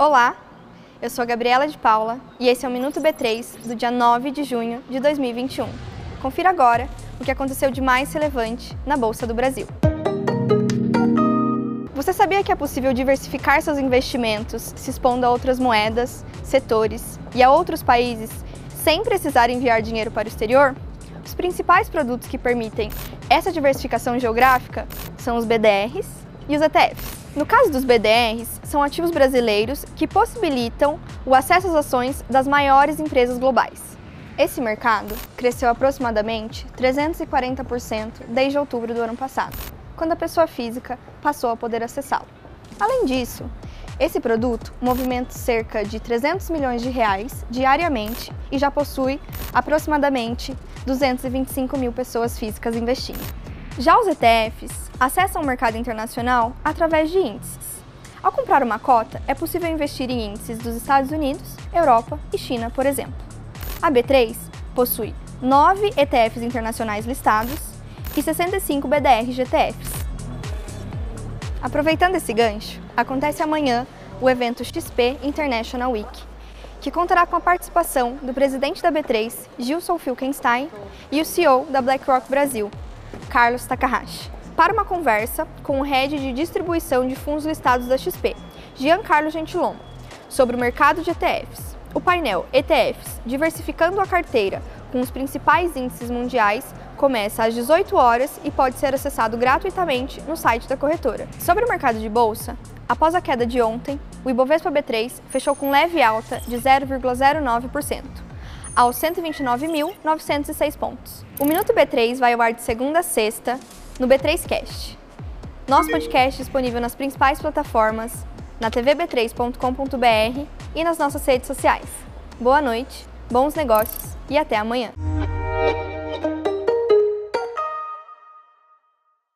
Olá, eu sou Gabriela de Paula e esse é o Minuto B3 do dia 9 de junho de 2021. Confira agora o que aconteceu de mais relevante na Bolsa do Brasil. Você sabia que é possível diversificar seus investimentos se expondo a outras moedas, setores e a outros países sem precisar enviar dinheiro para o exterior? Os principais produtos que permitem essa diversificação geográfica são os BDRs e os ETFs. No caso dos BDRs, são ativos brasileiros que possibilitam o acesso às ações das maiores empresas globais. Esse mercado cresceu aproximadamente 340% desde outubro do ano passado, quando a pessoa física passou a poder acessá-lo. Além disso, esse produto movimenta cerca de 300 milhões de reais diariamente e já possui aproximadamente 225 mil pessoas físicas investindo. Já os ETFs acessam o mercado internacional através de índices. Ao comprar uma cota, é possível investir em índices dos Estados Unidos, Europa e China, por exemplo. A B3 possui 9 ETFs internacionais listados e 65 BDR GTFs. Aproveitando esse gancho, acontece amanhã o evento XP International Week, que contará com a participação do presidente da B3, Gilson Filkenstein, e o CEO da BlackRock Brasil, Carlos Takahashi, para uma conversa com o head de distribuição de fundos listados da XP, Giancarlo Gentilon, sobre o mercado de ETFs. O painel ETFs Diversificando a Carteira com os principais índices mundiais começa às 18 horas e pode ser acessado gratuitamente no site da corretora. Sobre o mercado de bolsa, após a queda de ontem, o Ibovespa B3 fechou com leve alta de 0,09% aos 129.906 pontos. O Minuto B3 vai ao ar de segunda a sexta no B3Cast. Nosso podcast é disponível nas principais plataformas, na tvb3.com.br e nas nossas redes sociais. Boa noite, bons negócios e até amanhã.